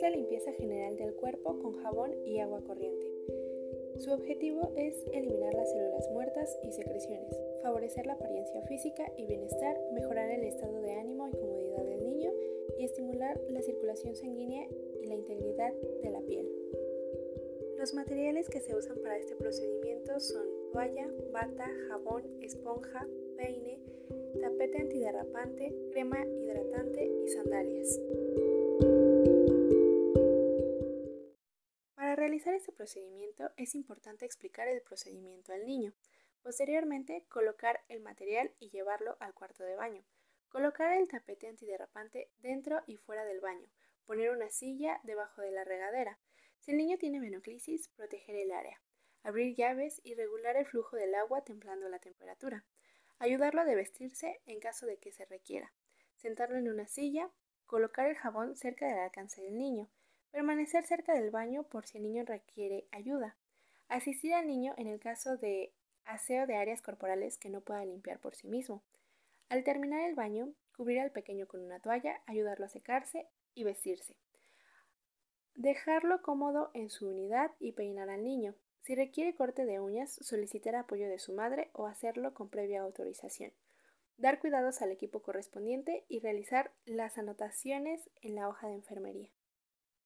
la limpieza general del cuerpo con jabón y agua corriente. Su objetivo es eliminar las células muertas y secreciones, favorecer la apariencia física y bienestar, mejorar el estado de ánimo y comodidad del niño y estimular la circulación sanguínea y la integridad de la piel. Los materiales que se usan para este procedimiento son toalla, bata, jabón, esponja, peine, tapete antiderrapante, crema hidratante y sandalias. Realizar este procedimiento es importante explicar el procedimiento al niño. Posteriormente, colocar el material y llevarlo al cuarto de baño. Colocar el tapete antiderrapante dentro y fuera del baño. Poner una silla debajo de la regadera. Si el niño tiene menoclisis, proteger el área abrir llaves y regular el flujo del agua templando la temperatura, ayudarlo a vestirse en caso de que se requiera, sentarlo en una silla, colocar el jabón cerca del alcance del niño, permanecer cerca del baño por si el niño requiere ayuda, asistir al niño en el caso de aseo de áreas corporales que no pueda limpiar por sí mismo. Al terminar el baño, cubrir al pequeño con una toalla, ayudarlo a secarse y vestirse. Dejarlo cómodo en su unidad y peinar al niño, si requiere corte de uñas, solicitar apoyo de su madre o hacerlo con previa autorización. Dar cuidados al equipo correspondiente y realizar las anotaciones en la hoja de enfermería.